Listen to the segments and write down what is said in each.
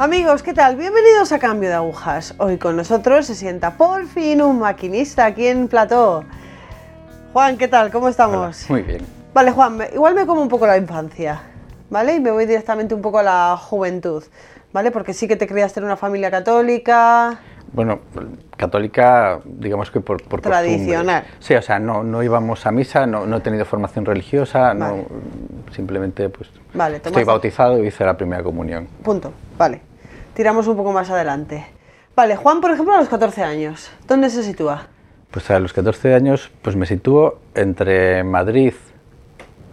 Amigos, ¿qué tal? Bienvenidos a Cambio de Agujas. Hoy con nosotros se sienta por fin un maquinista aquí en Plató. Juan, ¿qué tal? ¿Cómo estamos? Muy bien. Vale, Juan, igual me como un poco la infancia, ¿vale? Y me voy directamente un poco a la juventud, ¿vale? Porque sí que te criaste en una familia católica. Bueno, católica, digamos que por, por costumbre. Tradicional. Sí, o sea, no, no íbamos a misa, no, no he tenido formación religiosa, no, simplemente pues Vale, estoy bautizado y hice la primera comunión. Punto. Vale. Tiramos un poco más adelante. Vale, Juan, por ejemplo, a los 14 años, ¿dónde se sitúa? Pues a los 14 años pues me sitúo entre Madrid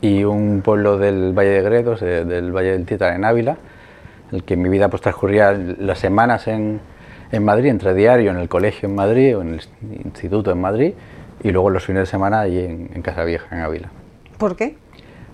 y un pueblo del Valle de Gredos, de- del Valle del Tita en Ávila, en el que mi vida pues transcurría las semanas en, en Madrid, entre diario en el colegio en Madrid o en el instituto en Madrid y luego los fines de semana allí en, en Casa Vieja, en Ávila. ¿Por qué?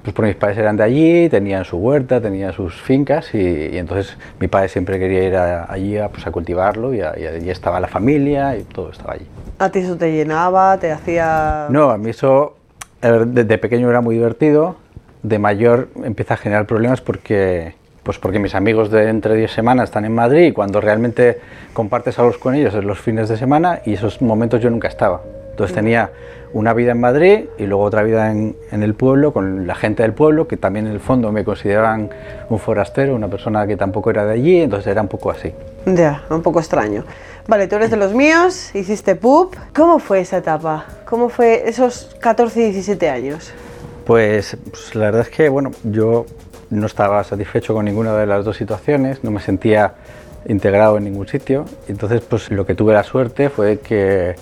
Pues porque mis padres eran de allí, tenían su huerta, tenían sus fincas y, y entonces mi padre siempre quería ir a- allí a, pues, a cultivarlo y, a- y allí estaba la familia y todo estaba allí. ¿A ti eso te llenaba, te hacía...? No, a mí eso desde pequeño era muy divertido, de mayor empieza a generar problemas porque, pues porque mis amigos de entre 10 semanas están en Madrid y cuando realmente compartes algo con ellos es los fines de semana y esos momentos yo nunca estaba. Entonces tenía una vida en Madrid y luego otra vida en, en el pueblo con la gente del pueblo que también en el fondo me consideraban un forastero, una persona que tampoco era de allí, entonces era un poco así. Ya, un poco extraño. Vale, tú eres de los míos, hiciste pup. ¿Cómo fue esa etapa? ¿Cómo fue esos 14 y 17 años? Pues, pues la verdad es que bueno, yo no estaba satisfecho con ninguna de las dos situaciones, no me sentía integrado en ningún sitio. Entonces, pues lo que tuve la suerte fue que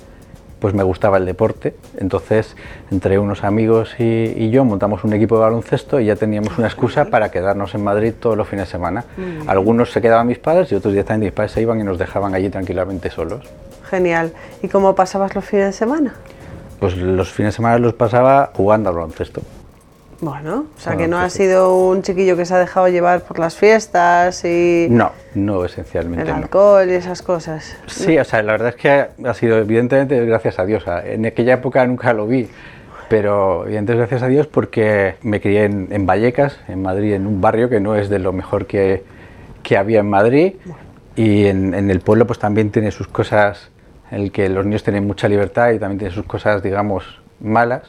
pues me gustaba el deporte. Entonces, entre unos amigos y, y yo montamos un equipo de baloncesto y ya teníamos una excusa para quedarnos en Madrid todos los fines de semana. Algunos se quedaban mis padres y otros directamente mis padres se iban y nos dejaban allí tranquilamente solos. Genial. ¿Y cómo pasabas los fines de semana? Pues los fines de semana los pasaba jugando al baloncesto. Bueno, o sea Bueno, que no pues sí. sido un chiquillo que se ha dejado llevar por las fiestas y No, no esencialmente. el no. alcohol y esas cosas. Sí, o sea, la verdad es que ha sido evidentemente gracias a Dios. En aquella época nunca lo vi, pero evidentemente gracias a Dios porque me crié en, en Vallecas, en Madrid, en un barrio que no es de lo mejor que, que había en Madrid. Y en, en el pueblo pues también tiene sus cosas en el que los niños tienen mucha libertad y también tiene sus cosas, digamos, malas.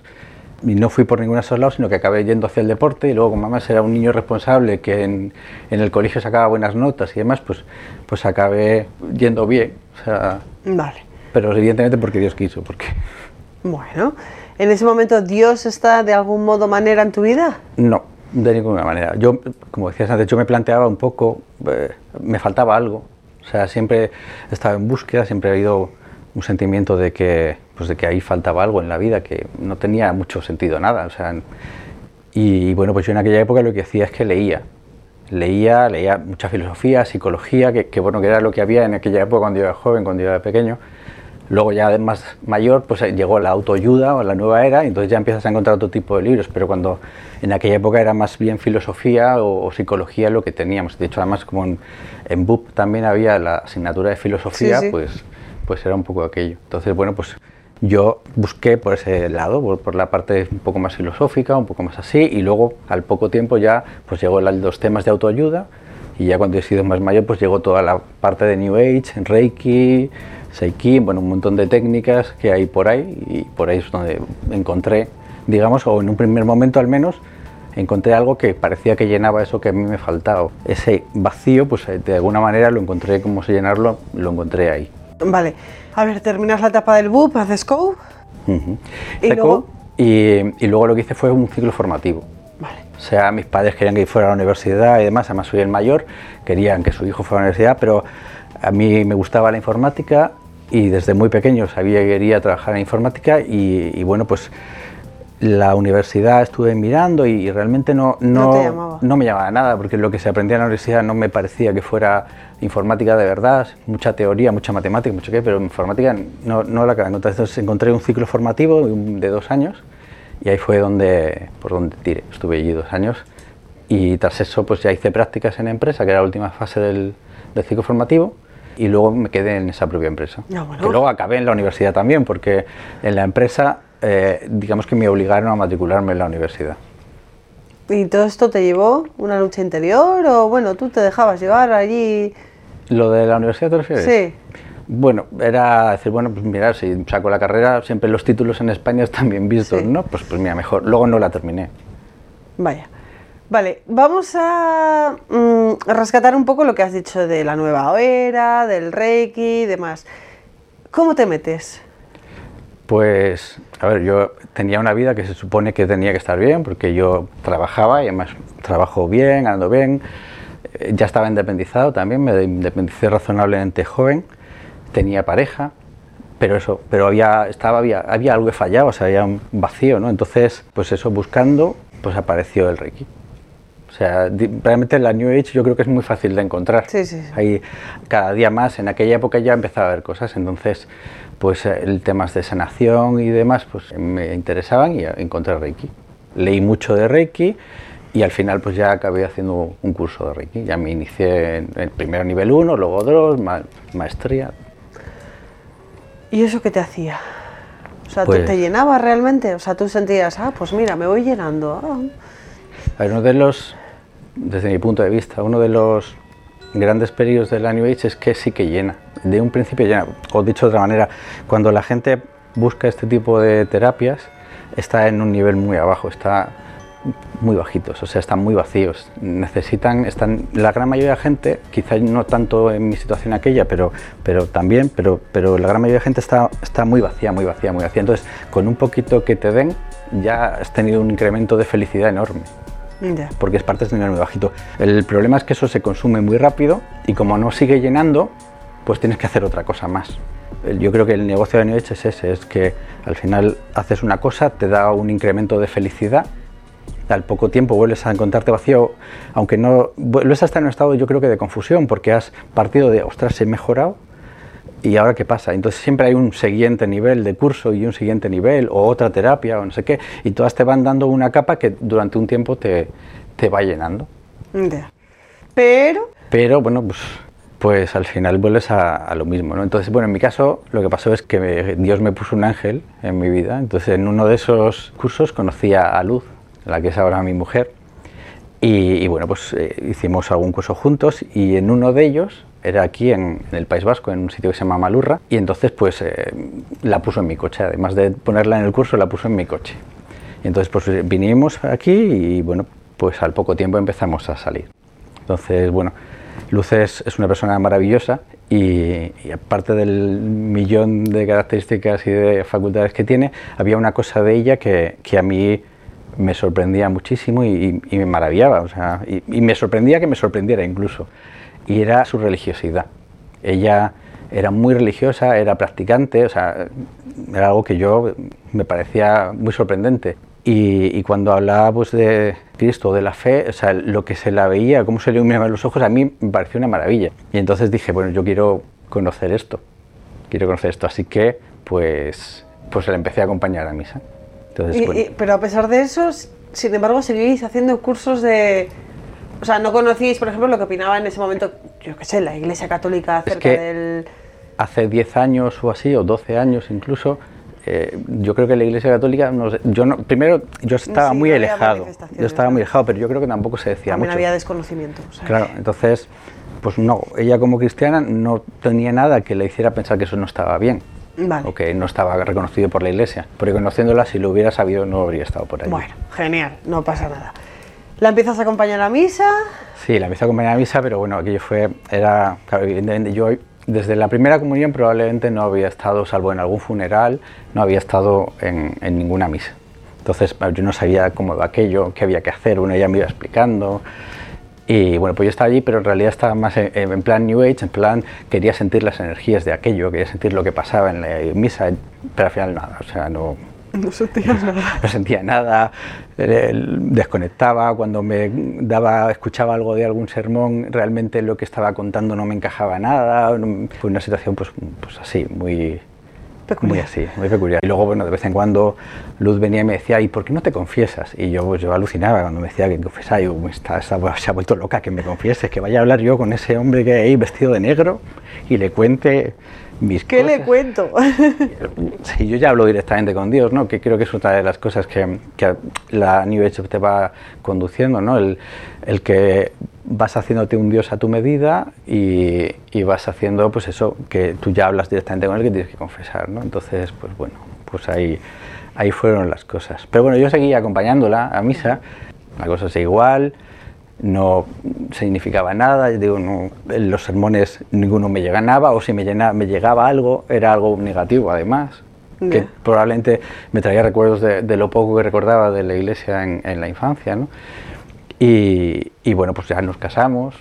Y no fui por ninguno de esos lados, sino que acabé yendo hacia el deporte y luego como además era un niño responsable que en, en el colegio sacaba buenas notas y demás, pues, pues acabé yendo bien. O sea, Vale. pero evidentemente porque Dios quiso, porque Bueno, ¿en ese momento Dios está de algún modo manera en tu vida? no, de ninguna manera. Yo, como decías antes, yo me planteaba un poco, eh, me faltaba algo. O sea, siempre he estado en búsqueda, siempre ha habido un sentimiento de que, pues de que ahí faltaba algo en la vida, que no tenía mucho sentido nada. O sea, y bueno, pues yo en aquella época lo que hacía es que leía. Leía, leía mucha filosofía, psicología, que, que bueno, que era lo que había en aquella época cuando yo era joven, cuando yo era pequeño. Luego ya más mayor, pues llegó la autoayuda o la nueva era, y entonces ya empiezas a encontrar otro tipo de libros, pero cuando en aquella época era más bien filosofía o, o psicología lo que teníamos. De hecho, además, como en, en BUP también había la asignatura de filosofía, Sí, sí. pues pues era un poco aquello. Entonces, bueno, pues yo busqué por ese lado, por, la parte un poco más filosófica, un poco más así, y luego al poco tiempo ya pues llegó la- los temas de autoayuda, y ya cuando he sido más mayor pues llegó toda la parte de New Age, Reiki, Seiki, bueno, un montón de técnicas que hay por ahí, y por ahí es donde encontré, digamos, o en un primer momento al menos, encontré algo que parecía que llenaba eso que a mí me faltaba. Ese vacío, pues de alguna manera lo encontré, cómo se llenarlo, lo encontré ahí. Vale. A ver, terminas la etapa del BUP, haces COU. Ujú. Y Hice luego- y, y luego lo que hice fue un ciclo formativo. Vale. O sea, mis padres querían que fuera a la universidad y demás, además soy el mayor, querían que su hijo fuera a la universidad, pero a mí me gustaba la informática y desde muy pequeño sabía que quería trabajar en informática y, y bueno, pues la universidad estuve mirando y, y realmente no, No no, no me llamaba nada, porque lo que se aprendía en la universidad no me parecía que fuera informática de verdad, mucha teoría, mucha matemática, mucho qué, pero informática no, no la acabé. Entonces encontré un ciclo formativo de dos años y ahí fue donde, por donde tiré. Estuve allí dos años y tras eso pues ya hice prácticas en empresa, que era la última fase del, del ciclo formativo y luego me quedé en esa propia empresa. Ah, bueno. Que luego acabé en la universidad también, porque en la empresa eh, digamos que me obligaron a matricularme en la universidad. ¿Y todo esto te llevó una lucha interior o bueno, tú te dejabas llevar allí? ¿Lo de la universidad te refieres? Sí. Bueno, era decir, bueno, pues mira, si saco la carrera, siempre los títulos en España están bien vistos, Sí. ¿no? Pues, pues mira, mejor. Luego no la terminé. Vaya. Vale, vamos a mm, rescatar un poco lo que has dicho de la nueva era, del Reiki y demás. ¿Cómo te metes? Pues, a ver, yo tenía una vida que se supone que tenía que estar bien, porque yo trabajaba y además trabajo bien, ando bien. Eh, Ya estaba independizado también, me independicé razonablemente joven, tenía pareja, pero eso, pero había, estaba, había, había algo que fallaba, o sea, había un vacío, ¿no? Entonces, pues eso, buscando, pues apareció el Reiki. O sea, realmente la New Age yo creo que es muy fácil de encontrar. Sí, sí, sí. Hay cada día más, en aquella época ya empezaba a haber cosas, entonces pues eh, el temas de sanación y demás pues me interesaban y encontré Reiki. Leí mucho de Reiki y al final pues ya acabé haciendo un curso de Reiki. Ya me inicié en el primero nivel 1, luego 2, ma- maestría. ¿Y eso qué te hacía? O sea, ¿tú Pues- ¿te llenaba realmente? O sea, tú sentías, ah, pues mira, me voy llenando. ah. Uno de los, desde mi punto de vista, uno de los grandes peligros de la New Age es que sí que llena. De un principio llena. O dicho de otra manera, cuando la gente busca este tipo de terapias, está en un nivel muy abajo, está muy bajitos, o sea, están muy vacíos. Necesitan, están, la gran mayoría de gente, quizás no tanto en mi situación aquella, pero, pero también, pero, pero la gran mayoría de gente está, está muy vacía, muy vacía, muy vacía. Entonces, con un poquito que te den, ya has tenido un incremento de felicidad enorme Ya. porque es parte de un nivel muy bajito. El problema es que eso se consume muy rápido y como no sigue llenando, pues tienes que hacer otra cosa más. Yo creo que el negocio de New Age es ese, es que al final haces una cosa, te da un incremento de felicidad, al poco tiempo vuelves a encontrarte vacío, aunque no vuelves a estar en un estado yo creo que de confusión, porque has partido de, ostras, he mejorado, ¿Y ahora qué pasa? Entonces siempre hay un siguiente nivel de curso y un siguiente nivel o otra terapia o no sé qué, y todas te van dando una capa que durante un tiempo te, te va llenando. Ya. Pero, Pero bueno, pues, pues al final vuelves a, a lo mismo, ¿no? Entonces, bueno, en mi caso lo que pasó es que me- Dios me puso un ángel en mi vida. Entonces en uno de esos cursos conocí a, a Luz, la que es ahora mi mujer, y, y, bueno, pues eh, hicimos algún curso juntos y en uno de ellos era aquí en, el País Vasco, en un sitio que se llama Malurra, y entonces pues eh, la puso en mi coche, además de ponerla en el curso, la puso en mi coche. Y entonces pues vinimos aquí y bueno, pues al poco tiempo empezamos a salir. Entonces, bueno, Luz es, una persona maravillosa y, aparte del millón de características y de facultades que tiene, había una cosa de ella que, que a mí me sorprendía muchísimo y, y me maravillaba, o sea, y me sorprendía que me sorprendiera incluso, y era su religiosidad. Ella era muy religiosa, era practicante, o sea, era algo que yo me parecía muy sorprendente. Y, y cuando hablaba pues, de Cristo, de la fe, o sea, lo que se la veía, cómo se le iluminaban los ojos, a mí me pareció una maravilla. Y entonces dije, bueno, yo quiero conocer esto, quiero conocer esto. Así que, pues, pues le empecé a acompañar a misa. Entonces, y- bueno, y- pero a pesar de eso, sin embargo, seguís haciendo cursos de... O sea, no conocíais, por ejemplo, lo que opinaba en ese momento, yo qué sé, la Iglesia Católica acerca que- del... hace 10 años o así, o 12 años incluso, eh, yo creo que la Iglesia Católica, no yo no, primero yo estaba Sí, muy no alejado, yo estaba muy alejado, pero yo creo que tampoco se decía También mucho. había desconocimiento. o sea Claro, entonces, pues no, ella como cristiana no tenía nada que le hiciera pensar que eso no estaba bien. Vale. O que no estaba reconocido por la iglesia. Porque conociéndola, si lo hubiera sabido, no habría estado por ahí. Bueno, genial, no pasa nada. La empiezas a acompañar a misa. Sí, la empecé a acompañar a misa, pero bueno, aquello fue, era, yo desde la primera comunión probablemente no había estado, salvo en algún funeral, no había estado en, ninguna misa. Entonces yo no sabía cómo iba aquello, qué había que hacer, uno ya me iba explicando. Y bueno, pues yo estaba allí, pero en realidad estaba más en, en plan New Age, en plan quería sentir las energías de aquello, quería sentir lo que pasaba en la misa, pero al final nada, o sea, no, No sentías nada. no sentía nada, desconectaba, cuando me daba, escuchaba algo de algún sermón, realmente lo que estaba contando no me encajaba nada, fue una situación pues, pues así, muy, Peculiar. muy así, muy peculiar. Y luego, bueno, de vez en cuando Luz venía y me decía, ¿y por qué no te confiesas? Y yo, pues, yo alucinaba cuando me decía que confesaba, y yo, está, está- se ha vuelto loca que me confieses, que vaya a hablar yo con ese hombre que hay vestido de negro y le cuente mis ¿Qué le cosas. cuento? Sí, yo ya hablo directamente con Dios, ¿no? Que creo que es otra de las cosas que, que la New Age te va conduciendo, ¿no? El, el que vas haciéndote un Dios a tu medida y, y vas haciendo, pues eso, que tú ya hablas directamente con él que tienes que confesar, ¿no? Entonces, pues bueno, pues ahí, ahí fueron las cosas. Pero bueno, yo seguía acompañándola a misa, la cosa es igual, no significaba nada, yo digo, no, en los sermones ninguno me llegaba, o si me, llegaba algo, era algo negativo además, que probablemente me traía recuerdos de, de lo poco que recordaba de la iglesia en, en la infancia, ¿no? Y, y bueno, pues ya nos casamos,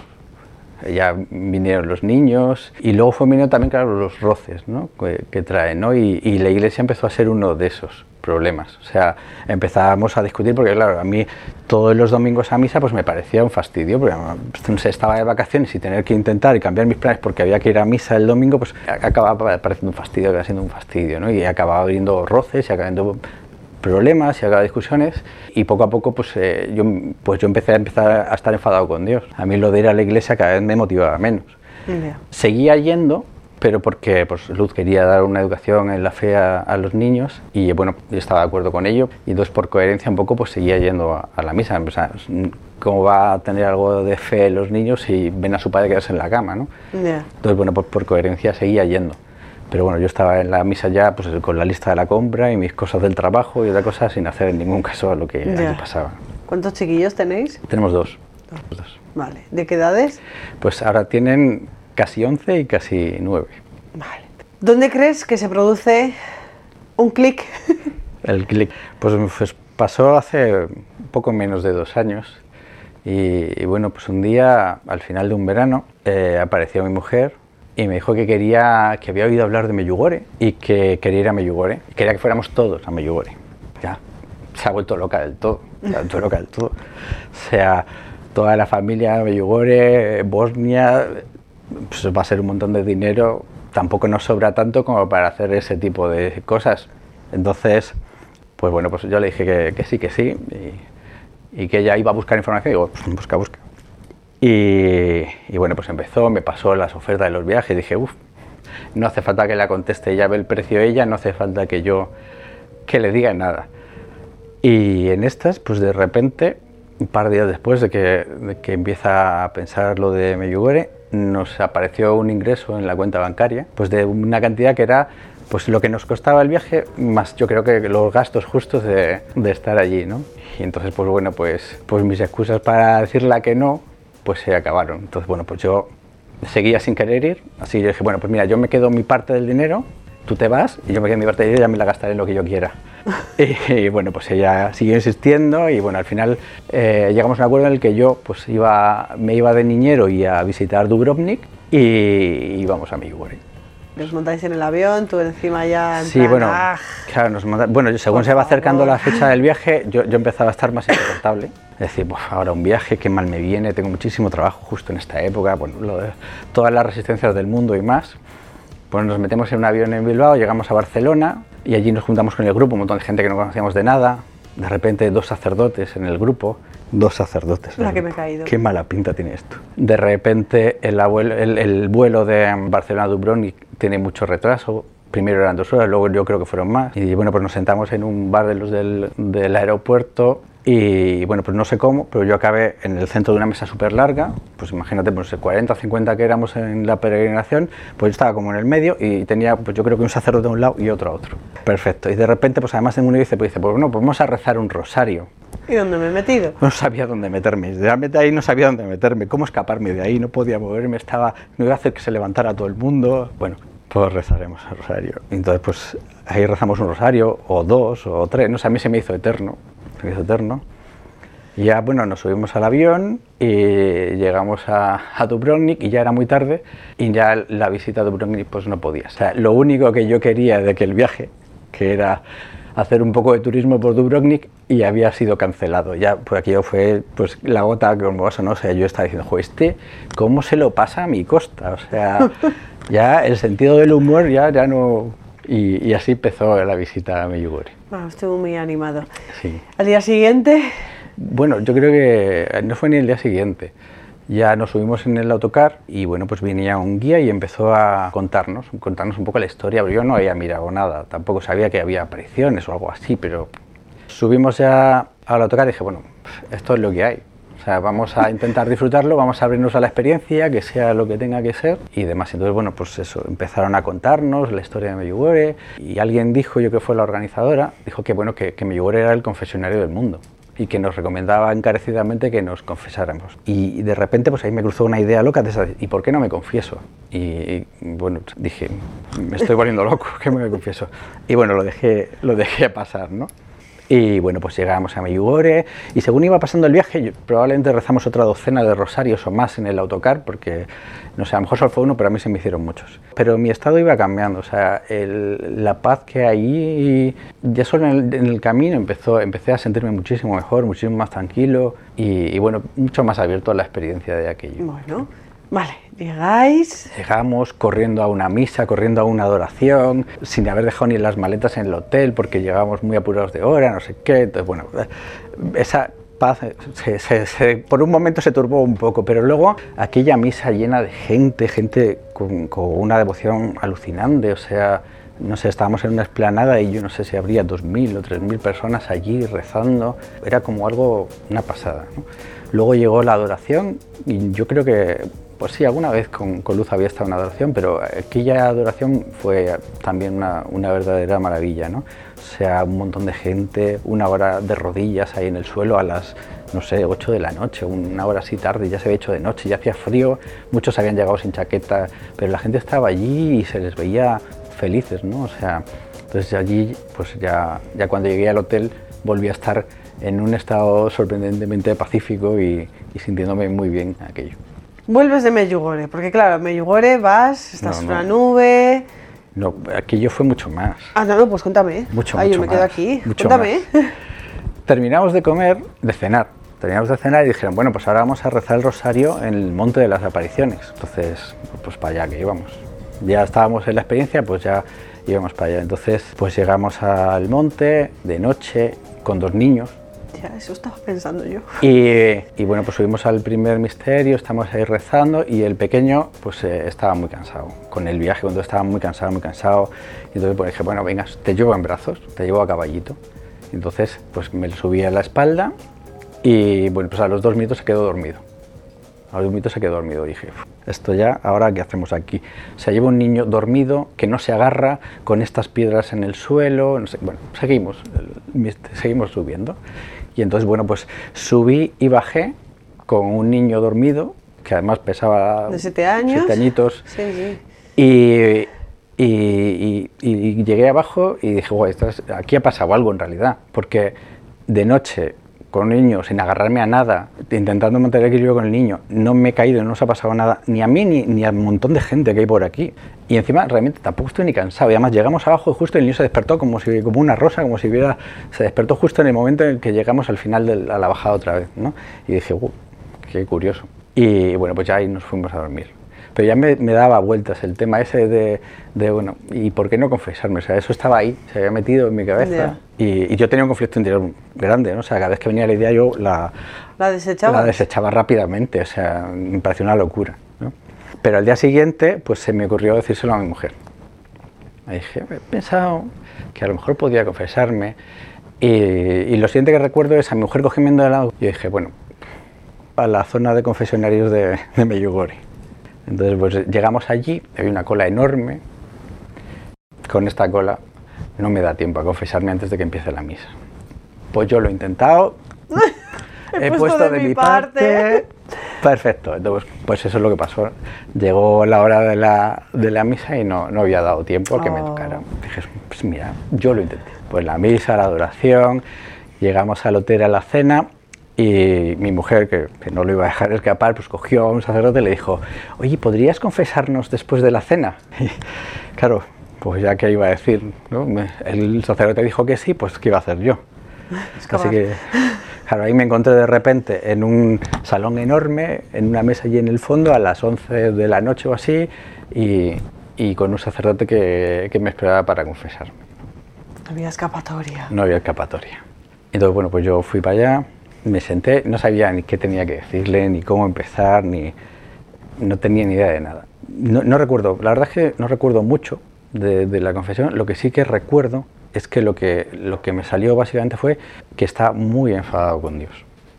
ya vinieron los niños y luego fue viniendo también, claro, los roces ¿no? que, que traen, ¿no? Y, y la iglesia empezó a ser uno de esos problemas. O sea, empezábamos a discutir porque, claro, a mí todos los domingos a misa pues me parecía un fastidio, porque sé, estaba de vacaciones y tener que intentar y cambiar mis planes porque había que ir a misa el domingo, pues acababa pareciendo un fastidio, acababa siendo un fastidio, ¿no? Y acababa habiendo roces y acabando problemas y acababa discusiones y poco a poco pues, eh, yo, pues yo empecé a empezar a estar enfadado con Dios. A mí lo de ir a la iglesia cada vez me motivaba menos. Ya. Seguía yendo, pero porque pues, Luz quería dar una educación en la fe a, a los niños y bueno, yo estaba de acuerdo con ello y entonces por coherencia un poco pues seguía yendo a, a la misa. O sea, ¿Cómo va a tener algo de fe los niños si ven a su padre quedarse en la cama? ¿no? Ya. Entonces, bueno, por, por coherencia seguía yendo. Pero bueno, yo estaba en la misa ya pues, con la lista de la compra y mis cosas del trabajo y otra cosa sin hacer en ningún caso a lo que allí pasaba. ¿Cuántos chiquillos tenéis? Tenemos dos. dos. Vale. ¿De qué edades? Pues ahora tienen casi 11 y casi 9. Vale. ¿Dónde crees que se produce un clic? El clic. Pues, pues pasó hace poco menos de dos años. Y, y bueno, pues un día, al final de un verano, eh, apareció mi mujer y me dijo que quería, que había oído hablar de Meyugore y que quería ir a Meyugore. Y quería que fuéramos todos a Meyugore. Ya, se ha vuelto loca del todo. Se ha vuelto loca del todo. O sea, toda la familia Meyugore, Bosnia, pues va a ser un montón de dinero. Tampoco nos sobra tanto como para hacer ese tipo de cosas. Entonces, pues bueno, pues yo le dije que, que sí, que sí. Y, y que ella iba a buscar información. Y digo, pues busca, busca. Y, y bueno, pues empezó, me pasó las ofertas de los viajes. Dije, uff, no hace falta que la conteste, ella ve el precio ella, no hace falta que yo que le diga nada. Y en estas, pues de repente, un par de días después de que, de que empieza a pensar lo de Meyugore, nos apareció un ingreso en la cuenta bancaria, pues de una cantidad que era pues lo que nos costaba el viaje, más yo creo que los gastos justos de, de estar allí, ¿no? Y entonces, pues bueno, pues, pues mis excusas para decirla que no, pues se acabaron. Entonces, bueno, pues yo seguía sin querer ir, así yo dije, bueno, pues mira, yo me quedo mi parte del dinero, tú te vas y yo me quedo mi parte y ya me la gastaré en lo que yo quiera. y, y, bueno, pues ella siguió insistiendo y bueno, al final eh, llegamos a un acuerdo en el que yo pues iba, me iba de niñero y a visitar Dubrovnik y íbamos a Miyugori. Os montáis en el avión, tú encima ya. En Sí, plan, bueno, "Ah". claro, nos monta- bueno, según se va acercando la fecha del viaje, yo, yo empezaba a estar más insoportable. Es decir, "Buf, ahora un viaje, qué mal me viene, tengo muchísimo trabajo justo en esta época, bueno, lo de- todas las resistencias del mundo y más. Pues nos metemos en un avión en Bilbao, llegamos a Barcelona y allí nos juntamos con el grupo, un montón de gente que no conocíamos de nada. De repente dos sacerdotes en el grupo, dos sacerdotes. La que me he caído. Qué mala pinta tiene esto. De repente el, abuelo- el- el vuelo de Barcelona a Dubrovnik tiene mucho retraso. Primero eran dos horas, luego yo creo que fueron más. Y bueno, pues nos sentamos en un bar de los del, del aeropuerto y bueno, pues no sé cómo, pero yo acabé en el centro de una mesa súper larga, pues imagínate, pues 40 o 50 que éramos en la peregrinación, pues yo estaba como en el medio y tenía, pues yo creo que un sacerdote a un lado y otro a otro. Perfecto. Y de repente, pues además en uno dice, pues dice, pues bueno, pues vamos a rezar un rosario. ¿Y dónde me he metido? No sabía dónde meterme. Realmente ahí no sabía dónde meterme. ¿Cómo escaparme de ahí? No podía moverme. Estaba. No iba a hacer que se levantara todo el mundo. Bueno, pues rezaremos el rosario. Entonces, pues ahí rezamos un rosario, o dos, o tres. No sé, a mí se me hizo eterno. Me hizo eterno. Y ya, bueno, nos subimos al avión y llegamos a, a Dubrovnik y ya era muy tarde y ya la visita a Dubrovnik pues no podía. O sea, lo único que yo quería de aquel viaje, que era hacer un poco de turismo por Dubrovnik y había sido cancelado. Ya, pues aquello fue pues la gota que ¿no? O sea, yo estaba diciendo, jo, este, ¿cómo se lo pasa a mi costa? O sea, ya el sentido del humor ya, ya no... Y, y así empezó la visita a Meyugori. Bueno, estuve muy animado. Sí. Al día siguiente, Bueno, yo creo que no fue ni el día siguiente. ya nos subimos en el autocar y bueno, pues venía un guía y empezó a contarnos, contarnos un poco la historia, pero yo no había mirado nada, tampoco sabía que había apariciones o algo así, pero subimos ya al autocar y dije, bueno, esto es lo que hay. Vamos a intentar disfrutarlo, vamos a abrirnos a la experiencia, que sea lo que tenga que ser y demás. Entonces, bueno, pues eso, empezaron a contarnos la historia de Medjugorje y alguien dijo, yo que fue la organizadora, dijo que bueno, que, que era el confesionario del mundo y que nos recomendaba encarecidamente que nos confesáramos. Y de repente pues ahí me cruzó una idea loca de esa, ¿y por qué no me confieso? Y, bueno, dije, me estoy volviendo loco, ¿qué me confieso? Y bueno, lo dejé, lo dejé pasar, ¿no? Y bueno, pues llegamos a Meyugore y según iba pasando el viaje, probablemente rezamos otra docena de rosarios o más en el autocar, porque no sé, a lo mejor solo fue uno, pero a mí se me hicieron muchos. Pero mi estado iba cambiando, o sea, la paz que hay, ya solo en el, camino empezó, empecé a sentirme muchísimo mejor, muchísimo más tranquilo y, y bueno, mucho más abierto a la experiencia de aquello. Bueno. Vale, llegáis. Llegamos corriendo a una misa, corriendo a una adoración, sin haber dejado ni las maletas en el hotel porque llegamos muy apurados de hora, no sé qué. Entonces, bueno, esa paz se, por un momento se turbó un poco, pero luego aquella misa llena de gente, gente con, una devoción alucinante, o sea, no sé, estábamos en una esplanada y yo no sé si habría 2.000 o 3.000 personas allí rezando, era como algo, una pasada. Luego llegó la adoración y yo creo que pues sí, alguna vez con, Luz había estado en adoración, pero aquella adoración fue también una, verdadera maravilla, ¿no? O sea, un montón de gente, una hora de rodillas ahí en el suelo a las, no sé, 8 de la noche, una hora así tarde, ya se había hecho de noche, ya hacía frío, muchos habían llegado sin chaqueta, pero la gente estaba allí y se les veía felices, ¿no? O sea, entonces allí, pues ya, ya cuando llegué al hotel volví a estar en un estado sorprendentemente pacífico y, y sintiéndome muy bien aquello. Vuelves de Medjugorje, porque claro, Medjugorje vas, estás en una nube. No, aquello fue mucho más. Ah, no, no, pues cuéntame. Mucho, Ay, yo me quedo aquí. cuéntame. Terminamos de comer, de cenar. Terminamos de cenar y dijeron, bueno, pues ahora vamos a rezar el rosario en el Monte de las Apariciones. Entonces, pues para allá que íbamos. Ya estábamos en la experiencia, pues ya íbamos para allá. Entonces, pues llegamos al monte de noche con dos niños eso estaba pensando yo. Y, bueno, pues subimos al primer misterio, estamos ahí rezando y el pequeño pues eh, estaba muy cansado. Con el viaje, cuando estaba muy cansado, muy cansado. Y entonces pues, dije, bueno, venga, te llevo en brazos, te llevo a caballito. entonces pues me subí a la espalda y bueno, pues a los dos minutos se quedó dormido. A los dos minutos se quedó dormido. Y dije, esto ya, ahora qué hacemos aquí. Se lleva un niño dormido que no se agarra con estas piedras en el suelo. No sé. Bueno, seguimos, seguimos subiendo. Y entonces, bueno, pues subí y bajé con un niño dormido, que además pesaba... De siete años. Siete añitos. Sí, sí. Y, y, y, llegué abajo y dije, guay, aquí ha pasado algo en realidad, porque de noche con un niño sin agarrarme a nada, intentando mantener equilibrio con el niño, no me he caído, no se ha pasado nada, ni a mí ni, ni a un montón de gente que hay por aquí. Y encima realmente tampoco estoy ni cansado. Y además llegamos abajo y justo el niño se despertó como, si, como una rosa, como si hubiera... Se despertó justo en el momento en que llegamos al final de la, bajada otra vez. ¿no? Y dije, qué curioso. Y bueno, pues ya ahí nos fuimos a dormir pero ya me, daba vueltas el tema ese de, de, bueno, ¿y por qué no confesarme? O sea, eso estaba ahí, se había metido en mi cabeza y, yo tenía un conflicto interior grande, ¿no? O sea, cada vez que venía la idea yo la, ¿La desechaba? La desechaba rápidamente, o sea, me pareció una locura, ¿no? Pero al día siguiente, pues se me ocurrió decírselo a mi mujer. Me dije, he pensado que a lo mejor podía confesarme y, lo siguiente que recuerdo es a mi mujer cogiendo de lado y dije, bueno, a la zona de confesionarios de, de Meyugori entonces pues llegamos allí, había una cola enorme. Con esta cola no me da tiempo a confesarme antes de que empiece la misa. Pues yo lo he intentado, he, puesto, de, mi parte. Perfecto, entonces pues eso es lo que pasó. Llegó la hora de la, de la misa y no, no, había dado tiempo a que me oh. tocara. Dije, pues mira, yo lo intenté. Pues la misa, la adoración, llegamos al hotel a la cena y mi mujer, que, no lo iba a dejar escapar, pues cogió a un sacerdote y le dijo, oye, ¿podrías confesarnos después de la cena? Y, claro, pues ya que iba a decir, ¿no? el sacerdote dijo que sí, pues ¿qué iba a hacer yo? Así que, claro, ahí me encontré de repente en un salón enorme, en una mesa allí en el fondo, a las 11 de la noche o así, y, y con un sacerdote que, que me esperaba para confesarme. No había escapatoria. No había escapatoria. Entonces, bueno, pues yo fui para allá, me senté, no sabía ni qué tenía que decirle, ni cómo empezar, ni no tenía ni idea de nada. No, recuerdo, la verdad es que no recuerdo mucho de, la confesión, lo que sí que recuerdo es que lo, que lo que me salió básicamente fue que estaba muy enfadado con Dios.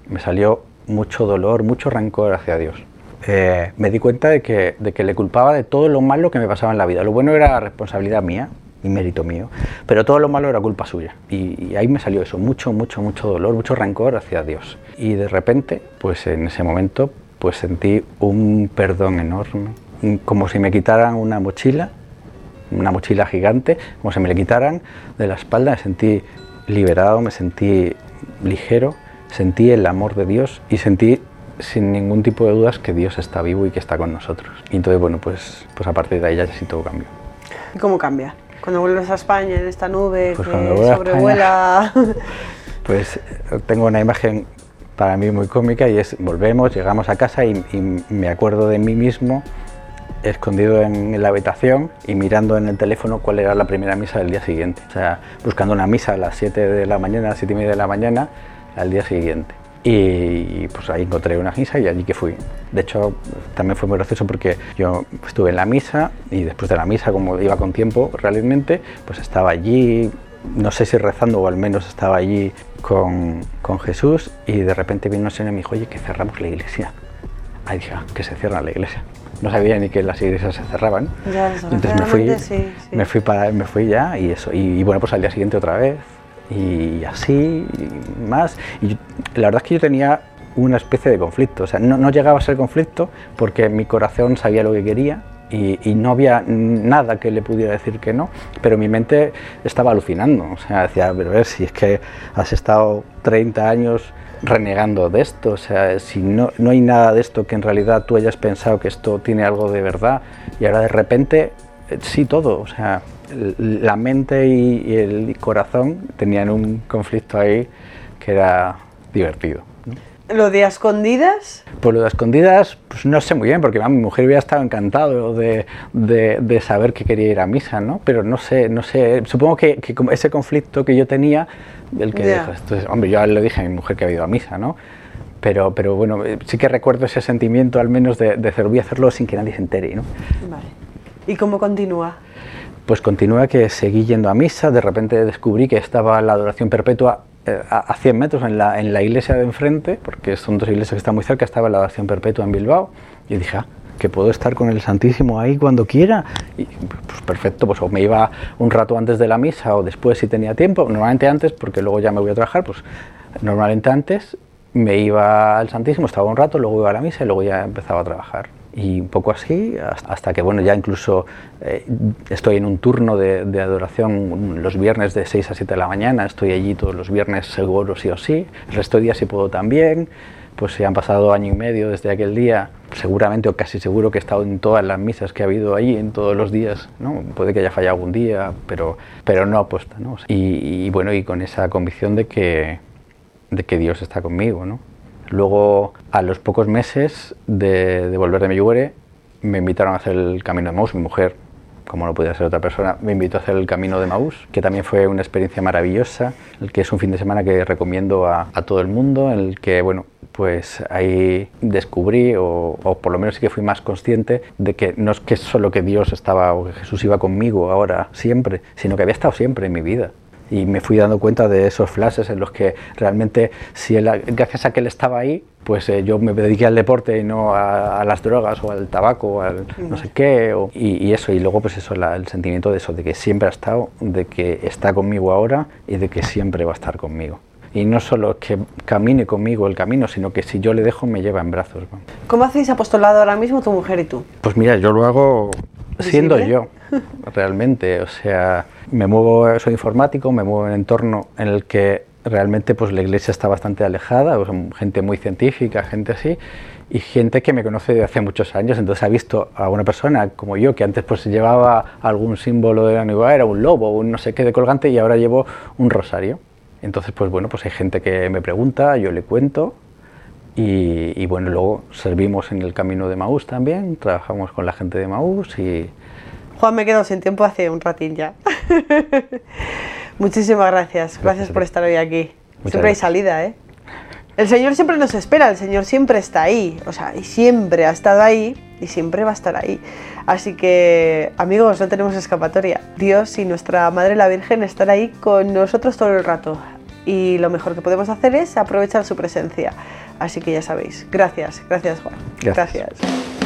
Me salió mucho dolor, mucho rencor hacia Dios. Eh, me di cuenta de que, de que le culpaba de todo lo malo que me pasaba en la vida. Lo bueno era responsabilidad mía, y mérito mío, pero todo lo malo era culpa suya. Y, ahí me salió eso, mucho, mucho, mucho dolor, mucho rencor hacia Dios. Y de repente, pues en ese momento, pues sentí un perdón enorme, como si me quitaran una mochila, una mochila gigante, como si me le quitaran de la espalda, me sentí liberado, me sentí ligero, sentí el amor de Dios y sentí sin ningún tipo de dudas que Dios está vivo y que está con nosotros. Y entonces, bueno, pues, pues a partir de ahí ya sí todo cambió. ¿Cómo cambia? Cuando vuelves a España en esta nube pues que sobrevuela. pues tengo una imagen para mí muy cómica y es volvemos, llegamos a casa y, me acuerdo de mí mismo escondido en la habitación y mirando en el teléfono cuál era la primera misa del día siguiente. O sea, buscando una misa a las 7 de la mañana, a las 7 y media de la mañana al día siguiente. Y pues ahí encontré una misa y allí que fui. De hecho, también fue muy gracioso porque yo estuve en la misa y después de la misa, como iba con tiempo realmente, pues estaba allí, no sé si rezando o al menos estaba allí con, con Jesús y de repente vino un señor y me dijo, oye, que cerramos la iglesia. Ahí dije, ah, que se cierra la iglesia. No sabía ni que las iglesias se cerraban. Entonces me fui, me fui para, me fui ya y eso. y bueno, pues al día siguiente otra vez y así, más. Y la verdad es que yo tenía una especie de conflicto, o sea, no, llegaba a ser conflicto porque mi corazón sabía lo que quería y, y, no había nada que le pudiera decir que no, pero mi mente estaba alucinando, o sea, decía, pero a ver, si es que has estado 30 años renegando de esto, o sea, si no, no hay nada de esto que en realidad tú hayas pensado que esto tiene algo de verdad y ahora de repente eh, sí todo, o sea, la mente y, el corazón tenían un conflicto ahí que era divertido. ¿Lo de escondidas? Pues lo de escondidas, pues no sé muy bien, porque mi mujer hubiera estado encantado de, de, saber que quería ir a misa, ¿no? Pero no sé, no sé, supongo que, que ese conflicto que yo tenía, el que, entonces, hombre, yo le dije a mi mujer que había ido a misa, ¿no? Pero, pero bueno, sí que recuerdo ese sentimiento al menos de, de hacer, voy a hacerlo sin que nadie se entere, ¿no? Vale. ¿Y cómo continúa? Pues continúa que seguí yendo a misa, de repente descubrí que estaba la adoración perpetua eh, a 100 metros en la, en la iglesia de enfrente, porque son dos iglesias que están muy cerca, estaba la adoración perpetua en Bilbao, y dije, ah, que puedo estar con el Santísimo ahí cuando quiera. Y pues perfecto, pues o me iba un rato antes de la misa o después si tenía tiempo, normalmente antes, porque luego ya me voy a trabajar, pues normalmente antes me iba al Santísimo, estaba un rato, luego iba a la misa y luego ya empezaba a trabajar y un poco así hasta que bueno ya incluso eh, estoy en un turno de, adoración los viernes de 6 a 7 de la mañana estoy allí todos los viernes seguro sí o sí el resto de días sí puedo también pues se han pasado año y medio desde aquel día seguramente o casi seguro que he estado en todas las misas que ha habido allí en todos los días no puede que haya fallado algún día pero pero no apuesta no y, y bueno y con esa convicción de que de que Dios está conmigo no Luego, a los pocos meses de, volver de Medjugorje, me invitaron a hacer el Camino de Maús. Mi mujer, como no podía ser otra persona, me invitó a hacer el Camino de Maús, que también fue una experiencia maravillosa, el que es un fin de semana que recomiendo a, todo el mundo, en el que, bueno, pues ahí descubrí, o, o, por lo menos sí que fui más consciente de que no es que solo que Dios estaba o que Jesús iba conmigo ahora siempre, sino que había estado siempre en mi vida y me fui dando cuenta de esos flashes en los que realmente, si él, gracias a que él estaba ahí, pues eh, yo me dediqué al deporte y no a, las drogas o al tabaco o al no sé qué, y, eso, y luego pues eso, el sentimiento de eso, de que siempre ha estado, de que está conmigo ahora y de que siempre va a estar conmigo. Y no solo que camine conmigo el camino, sino que si yo le dejo me lleva en brazos. ¿Cómo hacéis apostolado ahora mismo tu mujer y tú? Pues mira, yo lo hago siendo yo, realmente. O sea, me muevo, soy informático, me muevo en un entorno en el que realmente pues la iglesia está bastante alejada, gente muy científica, gente así, y gente que me conoce de hace muchos años, entonces ha visto a una persona como yo que antes pues llevaba algún símbolo de la nueva era, un lobo, un no sé qué de colgante, y ahora llevo un rosario. Entonces pues bueno, pues hay gente que me pregunta, yo le cuento, y, bueno, luego servimos en el camino de Maús también, trabajamos con la gente de Maús y... Juan, me quedo sin tiempo hace un ratín ya. Muchísimas gracias, gracias por estar hoy aquí. Siempre hay salida, ¿eh? El Señor siempre nos espera, el Señor siempre está ahí, o sea, y siempre ha estado ahí y siempre va a estar ahí. Así que, amigos, no tenemos escapatoria. Dios y nuestra Madre la Virgen están ahí con nosotros todo el rato. Y lo mejor que podemos hacer es aprovechar su presencia. Así que ya sabéis. Gracias, gracias Juan. Gracias. gracias.